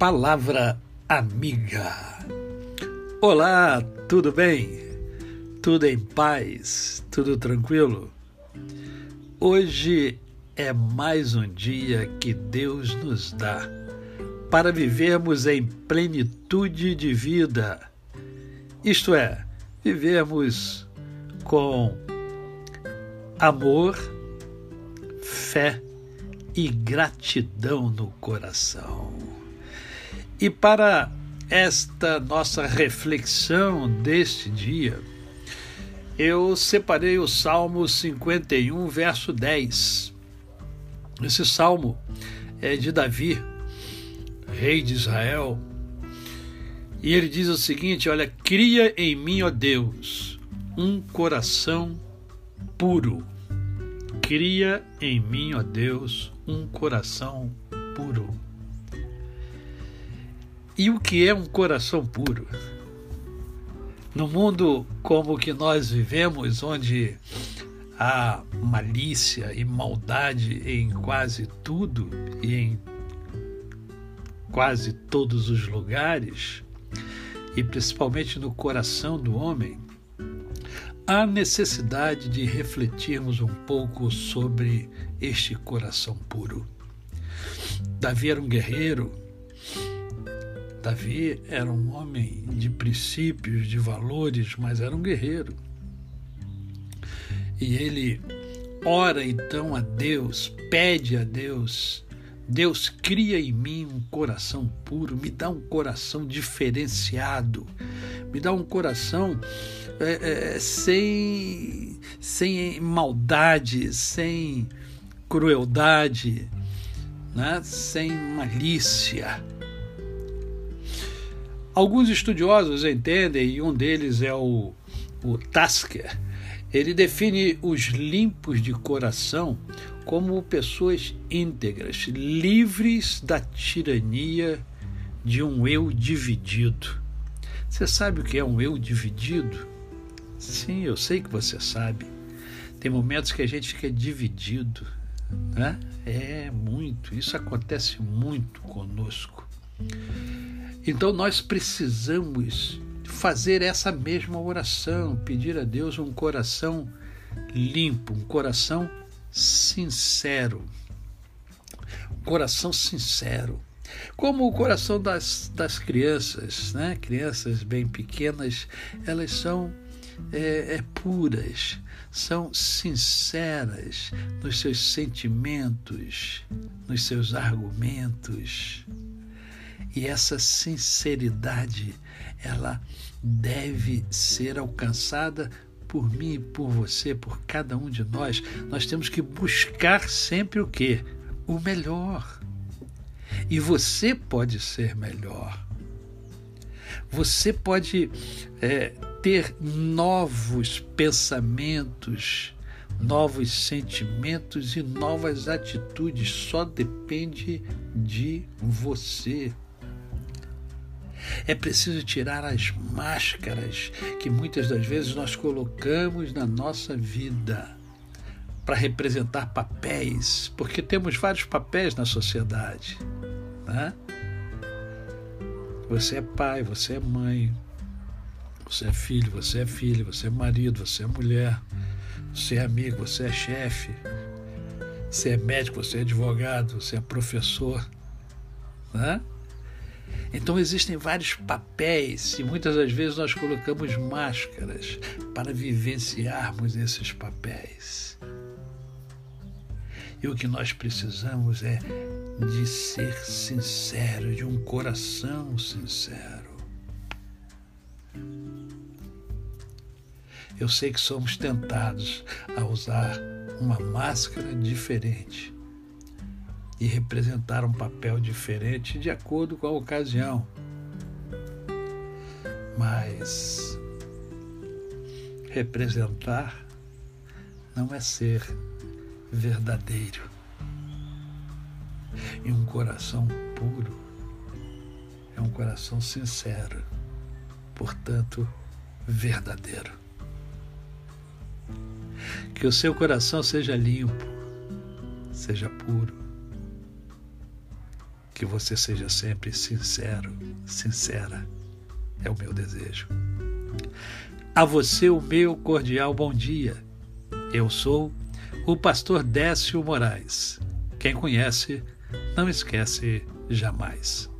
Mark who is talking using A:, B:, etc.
A: Palavra Amiga. Olá, tudo bem? Tudo em paz? Tudo tranquilo? Hoje é mais um dia que Deus nos dá para vivermos em plenitude de vida. Isto é, vivermos com amor, fé e gratidão no coração. E para esta nossa reflexão deste dia, eu separei o Salmo 51, verso 10. Esse salmo é de Davi, rei de Israel, e ele diz o seguinte: Olha, cria em mim, ó Deus, um coração puro. Cria em mim, ó Deus, um coração puro. E o que é um coração puro? No mundo como o que nós vivemos, onde há malícia e maldade em quase tudo e em quase todos os lugares, e principalmente no coração do homem, há necessidade de refletirmos um pouco sobre este coração puro. Davi era um guerreiro Davi era um homem de princípios, de valores, mas era um guerreiro. E ele ora então a Deus, pede a Deus: Deus cria em mim um coração puro, me dá um coração diferenciado, me dá um coração é, é, sem, sem maldade, sem crueldade, né? sem malícia Alguns estudiosos entendem, e um deles é o, o Tasker, ele define os limpos de coração como pessoas íntegras, livres da tirania de um eu dividido. Você sabe o que é um eu dividido? Sim, eu sei que você sabe. Tem momentos que a gente fica dividido, né? É muito, isso acontece muito conosco. Então nós precisamos fazer essa mesma oração, pedir a Deus um coração limpo, um coração sincero. Um coração sincero. Como o coração das, das crianças, né? crianças bem pequenas, elas são é, é, puras, são sinceras nos seus sentimentos, nos seus argumentos. E essa sinceridade, ela deve ser alcançada por mim e por você, por cada um de nós. Nós temos que buscar sempre o quê? O melhor. E você pode ser melhor. Você pode é, ter novos pensamentos, novos sentimentos e novas atitudes. Só depende de você. É preciso tirar as máscaras que muitas das vezes nós colocamos na nossa vida para representar papéis, porque temos vários papéis na sociedade. Né? Você é pai, você é mãe, você é filho, você é filha, você é marido, você é mulher, você é amigo, você é chefe, você é médico, você é advogado, você é professor. Né? Então existem vários papéis e muitas das vezes nós colocamos máscaras para vivenciarmos esses papéis. E o que nós precisamos é de ser sincero, de um coração sincero. Eu sei que somos tentados a usar uma máscara diferente e representar um papel diferente de acordo com a ocasião. Mas representar não é ser verdadeiro. E um coração puro é um coração sincero, portanto, verdadeiro. Que o seu coração seja limpo, seja puro que você seja sempre sincero, sincera. É o meu desejo. A você o meu cordial bom dia. Eu sou o pastor Décio Moraes. Quem conhece, não esquece jamais.